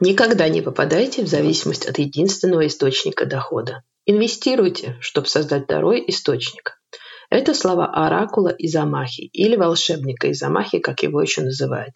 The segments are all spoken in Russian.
Никогда не попадайте в зависимость от единственного источника дохода. Инвестируйте, чтобы создать второй источник. Это слова оракула Изамахи или волшебника Изамахи, как его еще называют.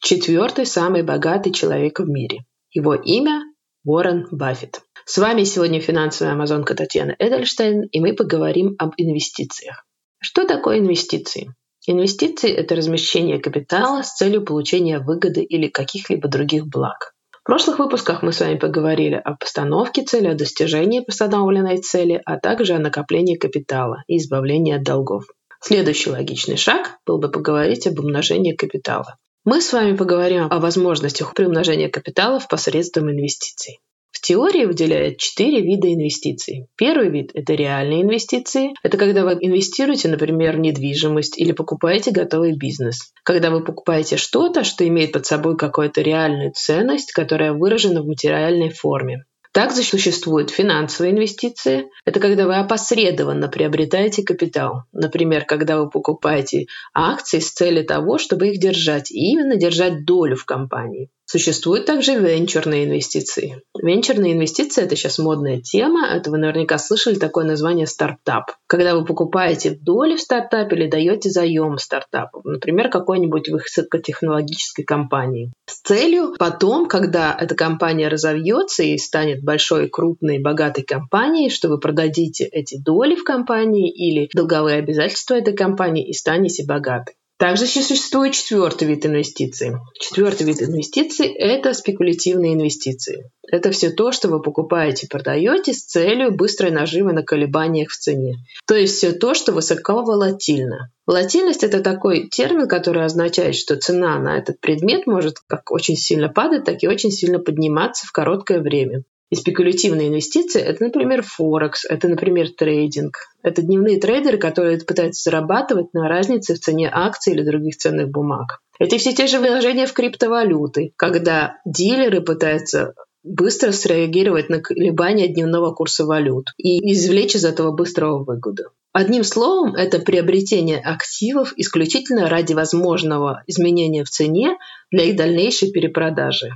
Четвертый самый богатый человек в мире. Его имя Уоррен Баффет. С вами сегодня финансовая амазонка Татьяна Эдельштейн, и мы поговорим об инвестициях. Что такое инвестиции? Инвестиции – это размещение капитала с целью получения выгоды или каких-либо других благ. В прошлых выпусках мы с вами поговорили о постановке цели, о достижении постановленной цели, а также о накоплении капитала и избавлении от долгов. Следующий логичный шаг был бы поговорить об умножении капитала. Мы с вами поговорим о возможностях приумножения капитала посредством инвестиций теории выделяет четыре вида инвестиций. Первый вид – это реальные инвестиции. Это когда вы инвестируете, например, в недвижимость или покупаете готовый бизнес. Когда вы покупаете что-то, что имеет под собой какую-то реальную ценность, которая выражена в материальной форме. Также существуют финансовые инвестиции. Это когда вы опосредованно приобретаете капитал. Например, когда вы покупаете акции с целью того, чтобы их держать, и именно держать долю в компании. Существуют также венчурные инвестиции. Венчурные инвестиции – это сейчас модная тема. Это вы наверняка слышали такое название стартап. Когда вы покупаете доли в стартапе или даете заем стартапу, например, какой-нибудь высокотехнологической компании. С целью потом, когда эта компания разовьется и станет большой, крупной, богатой компанией, что вы продадите эти доли в компании или долговые обязательства этой компании и станете богаты. Также существует четвертый вид инвестиций. Четвертый вид инвестиций – это спекулятивные инвестиции. Это все то, что вы покупаете и продаете с целью быстрой наживы на колебаниях в цене. То есть все то, что высоко волатильно. Волатильность – это такой термин, который означает, что цена на этот предмет может как очень сильно падать, так и очень сильно подниматься в короткое время. И спекулятивные инвестиции – это, например, Форекс, это, например, трейдинг. Это дневные трейдеры, которые пытаются зарабатывать на разнице в цене акций или других ценных бумаг. Это все те же вложения в криптовалюты, когда дилеры пытаются быстро среагировать на колебания дневного курса валют и извлечь из этого быстрого выгоду. Одним словом, это приобретение активов исключительно ради возможного изменения в цене для их дальнейшей перепродажи.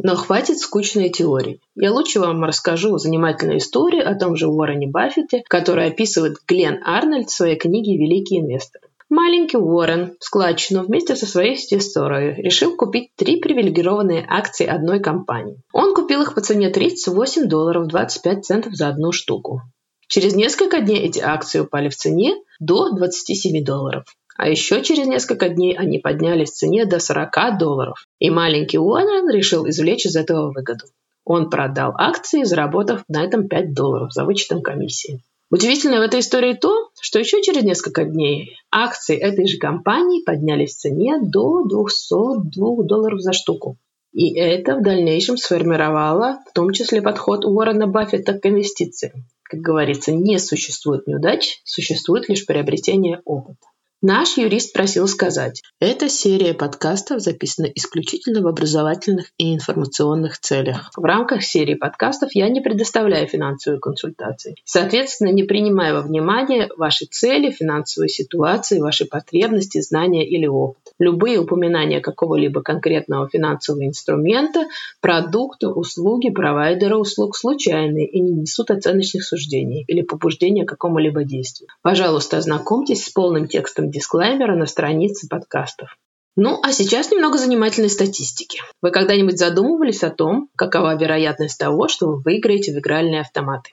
Но хватит скучной теории. Я лучше вам расскажу занимательную историю о том же Уоррене Баффете, которую описывает Глен Арнольд в своей книге «Великий инвестор». Маленький Уоррен складчину вместе со своей сестрой решил купить три привилегированные акции одной компании. Он купил их по цене 38 долларов 25 центов за одну штуку. Через несколько дней эти акции упали в цене до 27 долларов. А еще через несколько дней они поднялись в цене до 40 долларов. И маленький Уоррен решил извлечь из этого выгоду. Он продал акции, заработав на этом 5 долларов за вычетом комиссии. Удивительно в этой истории то, что еще через несколько дней акции этой же компании поднялись в цене до 202 долларов за штуку. И это в дальнейшем сформировало в том числе подход Уоррена Баффета к инвестициям. Как говорится, не существует неудач, существует лишь приобретение опыта. Наш юрист просил сказать, эта серия подкастов записана исключительно в образовательных и информационных целях. В рамках серии подкастов я не предоставляю финансовые консультации. Соответственно, не принимаю во внимание ваши цели, финансовые ситуации, ваши потребности, знания или опыт. Любые упоминания какого-либо конкретного финансового инструмента, продукта, услуги, провайдера услуг случайные и не несут оценочных суждений или побуждения к какому-либо действию. Пожалуйста, ознакомьтесь с полным текстом дисклеймера на странице подкастов. Ну, а сейчас немного занимательной статистики. Вы когда-нибудь задумывались о том, какова вероятность того, что вы выиграете в игральные автоматы?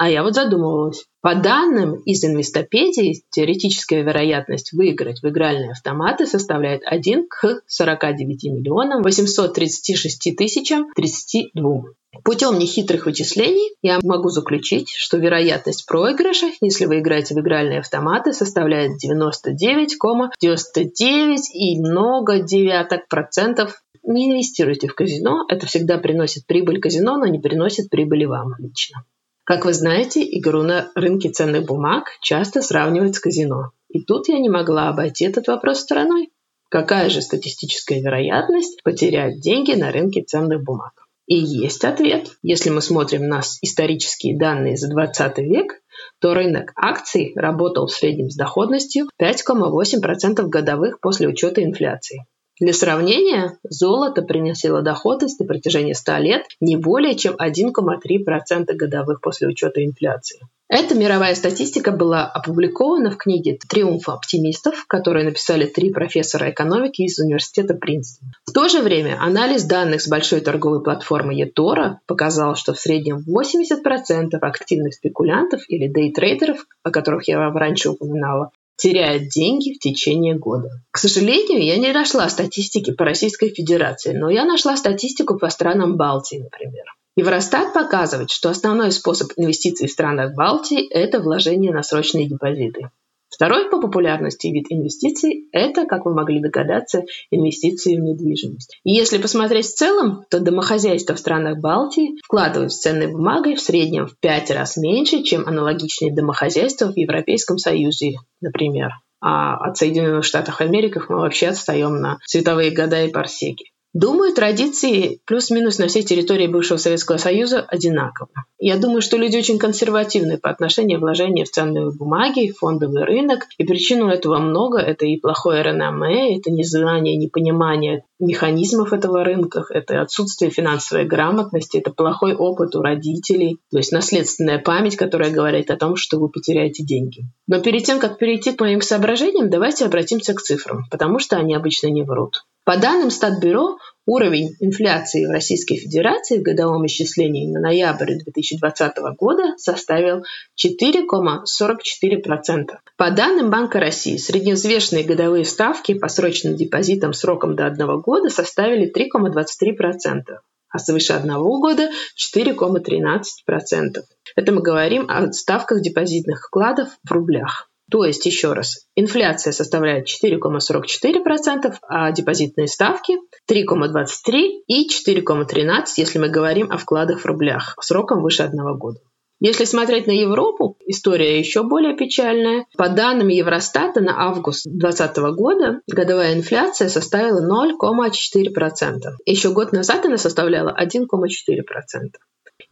А я вот задумывалась. По данным из инвестопедии, теоретическая вероятность выиграть в игральные автоматы составляет 1 к 49 миллионам 836 тысячам 32. Путем нехитрых вычислений я могу заключить, что вероятность проигрыша, если вы играете в игральные автоматы, составляет 99,99 и много девяток процентов. Не инвестируйте в казино, это всегда приносит прибыль казино, но не приносит прибыли вам лично. Как вы знаете, игру на рынке ценных бумаг часто сравнивают с казино. И тут я не могла обойти этот вопрос стороной. Какая же статистическая вероятность потерять деньги на рынке ценных бумаг? И есть ответ. Если мы смотрим на исторические данные за 20 век, то рынок акций работал в среднем с доходностью 5,8% годовых после учета инфляции. Для сравнения, золото приносило доходность на протяжении 100 лет не более чем 1,3% годовых после учета инфляции. Эта мировая статистика была опубликована в книге «Триумф оптимистов», которую написали три профессора экономики из университета Принстон. В то же время анализ данных с большой торговой платформы eToro показал, что в среднем 80% активных спекулянтов или дейтрейдеров, о которых я вам раньше упоминала, теряют деньги в течение года. К сожалению, я не нашла статистики по Российской Федерации, но я нашла статистику по странам Балтии, например. Евростат показывает, что основной способ инвестиций в странах Балтии – это вложение на срочные депозиты. Второй по популярности вид инвестиций – это, как вы могли догадаться, инвестиции в недвижимость. И если посмотреть в целом, то домохозяйства в странах Балтии вкладывают в ценные бумаги в среднем в 5 раз меньше, чем аналогичные домохозяйства в Европейском Союзе, например. А от Соединенных Штатов Америки мы вообще отстаем на световые года и парсеки. Думаю, традиции плюс-минус на всей территории бывшего Советского Союза одинаковы. Я думаю, что люди очень консервативны по отношению вложения в ценные бумаги, фондовый рынок. И причину этого много. Это и плохое реноме, это незнание, непонимание механизмов этого рынка, это отсутствие финансовой грамотности, это плохой опыт у родителей, то есть наследственная память, которая говорит о том, что вы потеряете деньги. Но перед тем, как перейти к моим соображениям, давайте обратимся к цифрам, потому что они обычно не врут. По данным Статбюро, уровень инфляции в Российской Федерации в годовом исчислении на ноябрь 2020 года составил 4,44%. По данным Банка России, средневзвешенные годовые ставки по срочным депозитам сроком до одного года составили 3,23%, а свыше одного года 4,13%. Это мы говорим о ставках депозитных вкладов в рублях. То есть, еще раз, инфляция составляет 4,44%, а депозитные ставки 3,23% и 4,13%, если мы говорим о вкладах в рублях сроком выше одного года. Если смотреть на Европу, история еще более печальная. По данным Евростата на август 2020 года годовая инфляция составила 0,4%. Еще год назад она составляла 1,4%.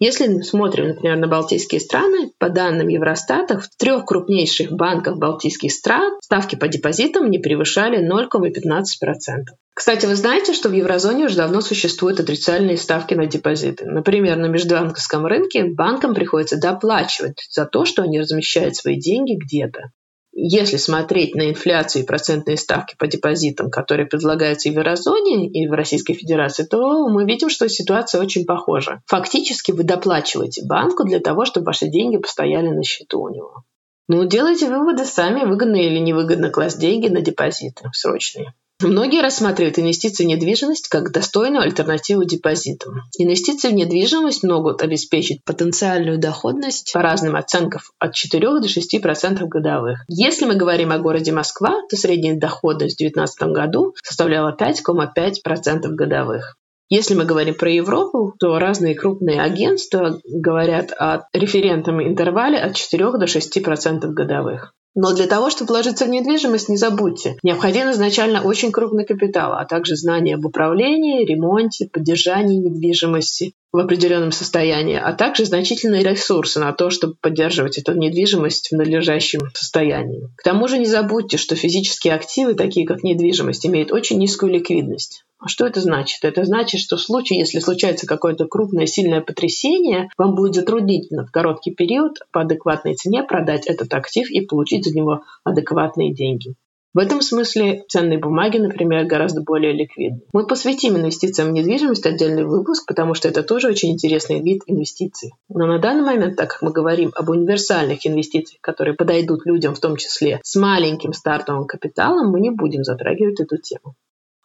Если мы смотрим, например, на балтийские страны, по данным Евростата, в трех крупнейших банках балтийских стран ставки по депозитам не превышали 0,15%. Кстати, вы знаете, что в еврозоне уже давно существуют отрицательные ставки на депозиты. Например, на межбанковском рынке банкам приходится доплачивать за то, что они размещают свои деньги где-то. Если смотреть на инфляцию и процентные ставки по депозитам, которые предлагаются и в еврозоне, и в Российской Федерации, то мы видим, что ситуация очень похожа. Фактически вы доплачиваете банку для того, чтобы ваши деньги постояли на счету у него. Ну, делайте выводы сами, выгодно или невыгодно класть деньги на депозиты срочные. Многие рассматривают инвестиции в недвижимость как достойную альтернативу депозитам. Инвестиции в недвижимость могут обеспечить потенциальную доходность по разным оценкам от 4 до 6 процентов годовых. Если мы говорим о городе Москва, то средняя доходность в 2019 году составляла 5,5 процентов годовых. Если мы говорим про Европу, то разные крупные агентства говорят о референтном интервале от 4 до 6 процентов годовых. Но для того, чтобы вложиться в недвижимость, не забудьте, необходим изначально очень крупный капитал, а также знания об управлении, ремонте, поддержании недвижимости в определенном состоянии, а также значительные ресурсы на то, чтобы поддерживать эту недвижимость в надлежащем состоянии. К тому же не забудьте, что физические активы, такие как недвижимость, имеют очень низкую ликвидность. А что это значит? Это значит, что в случае, если случается какое-то крупное сильное потрясение, вам будет затруднительно в короткий период по адекватной цене продать этот актив и получить за него адекватные деньги. В этом смысле ценные бумаги, например, гораздо более ликвидны. Мы посвятим инвестициям в недвижимость отдельный выпуск, потому что это тоже очень интересный вид инвестиций. Но на данный момент, так как мы говорим об универсальных инвестициях, которые подойдут людям в том числе с маленьким стартовым капиталом, мы не будем затрагивать эту тему.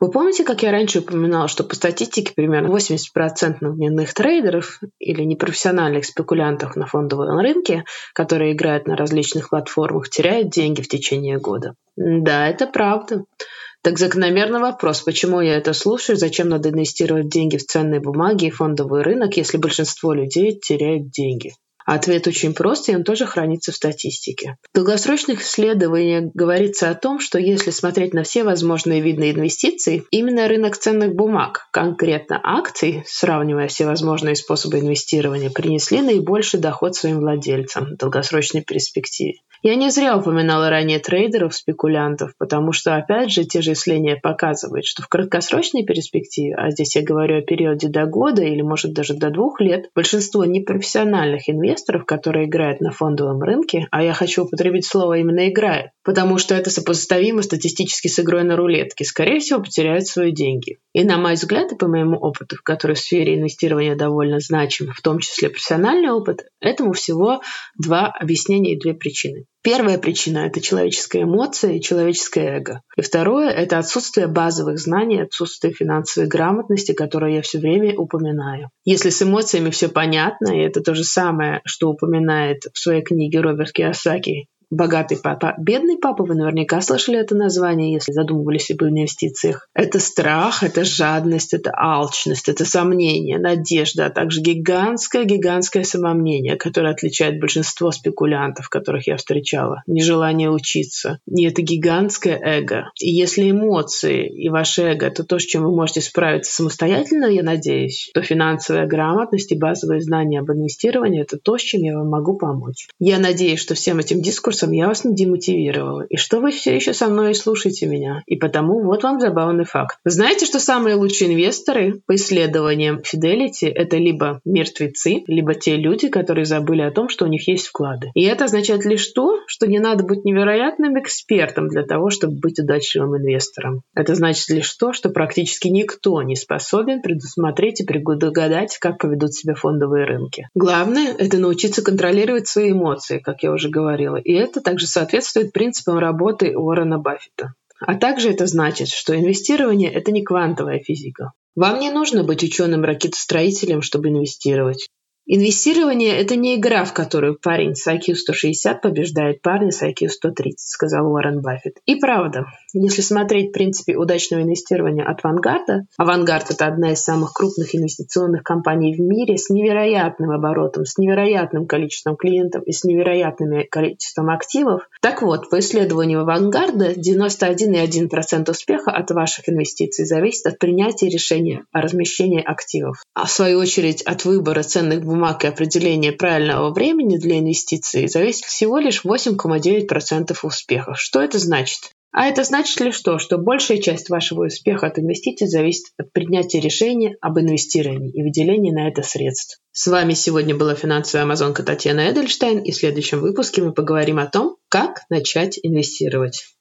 Вы помните, как я раньше упоминала, что по статистике примерно 80% дневных трейдеров или непрофессиональных спекулянтов на фондовом рынке, которые играют на различных платформах, теряют деньги в течение года? Да, это правда. Так закономерный вопрос, почему я это слушаю, зачем надо инвестировать деньги в ценные бумаги и фондовый рынок, если большинство людей теряют деньги? Ответ очень прост, и он тоже хранится в статистике. В долгосрочных исследованиях говорится о том, что если смотреть на все возможные виды инвестиций, именно рынок ценных бумаг, конкретно акций, сравнивая все возможные способы инвестирования, принесли наибольший доход своим владельцам в долгосрочной перспективе. Я не зря упоминала ранее трейдеров, спекулянтов, потому что, опять же, те же исследования показывают, что в краткосрочной перспективе, а здесь я говорю о периоде до года или, может, даже до двух лет, большинство непрофессиональных инвесторов, которые играют на фондовом рынке, а я хочу употребить слово именно «играет», потому что это сопоставимо статистически с игрой на рулетке, скорее всего, потеряют свои деньги. И на мой взгляд, и по моему опыту, который в сфере инвестирования довольно значим, в том числе профессиональный опыт, этому всего два объяснения и две причины. Первая причина – это человеческая эмоция и человеческое эго. И второе – это отсутствие базовых знаний, отсутствие финансовой грамотности, которую я все время упоминаю. Если с эмоциями все понятно, и это то же самое, что упоминает в своей книге Роберт Киосаки богатый папа, бедный папа, вы наверняка слышали это название, если задумывались об инвестициях. Это страх, это жадность, это алчность, это сомнение, надежда, а также гигантское-гигантское самомнение, которое отличает большинство спекулянтов, которых я встречала. Нежелание учиться. И это гигантское эго. И если эмоции и ваше эго – это то, с чем вы можете справиться самостоятельно, я надеюсь, то финансовая грамотность и базовые знания об инвестировании – это то, с чем я вам могу помочь. Я надеюсь, что всем этим дискурсом вопросом я вас не демотивировала, и что вы все еще со мной и слушаете меня. И потому вот вам забавный факт. знаете, что самые лучшие инвесторы по исследованиям Fidelity – это либо мертвецы, либо те люди, которые забыли о том, что у них есть вклады. И это означает лишь то, что не надо быть невероятным экспертом для того, чтобы быть удачливым инвестором. Это значит лишь то, что практически никто не способен предусмотреть и предугадать, как поведут себя фондовые рынки. Главное – это научиться контролировать свои эмоции, как я уже говорила. И это также соответствует принципам работы Уоррена Баффета. А также это значит, что инвестирование – это не квантовая физика. Вам не нужно быть ученым-ракетостроителем, чтобы инвестировать. Инвестирование – это не игра, в которую парень с IQ 160 побеждает парня с IQ 130, сказал Уоррен Баффет. И правда, если смотреть в принципе удачного инвестирования от Вангарда, Авангард – это одна из самых крупных инвестиционных компаний в мире с невероятным оборотом, с невероятным количеством клиентов и с невероятным количеством активов. Так вот, по исследованию Авангарда, 91,1% успеха от ваших инвестиций зависит от принятия решения о размещении активов, а в свою очередь от выбора ценных бумаг бумаг и определение правильного времени для инвестиций зависит всего лишь 8,9% успеха. Что это значит? А это значит лишь то, что большая часть вашего успеха от инвестиций зависит от принятия решения об инвестировании и выделении на это средств. С вами сегодня была финансовая амазонка Татьяна Эдельштейн, и в следующем выпуске мы поговорим о том, как начать инвестировать.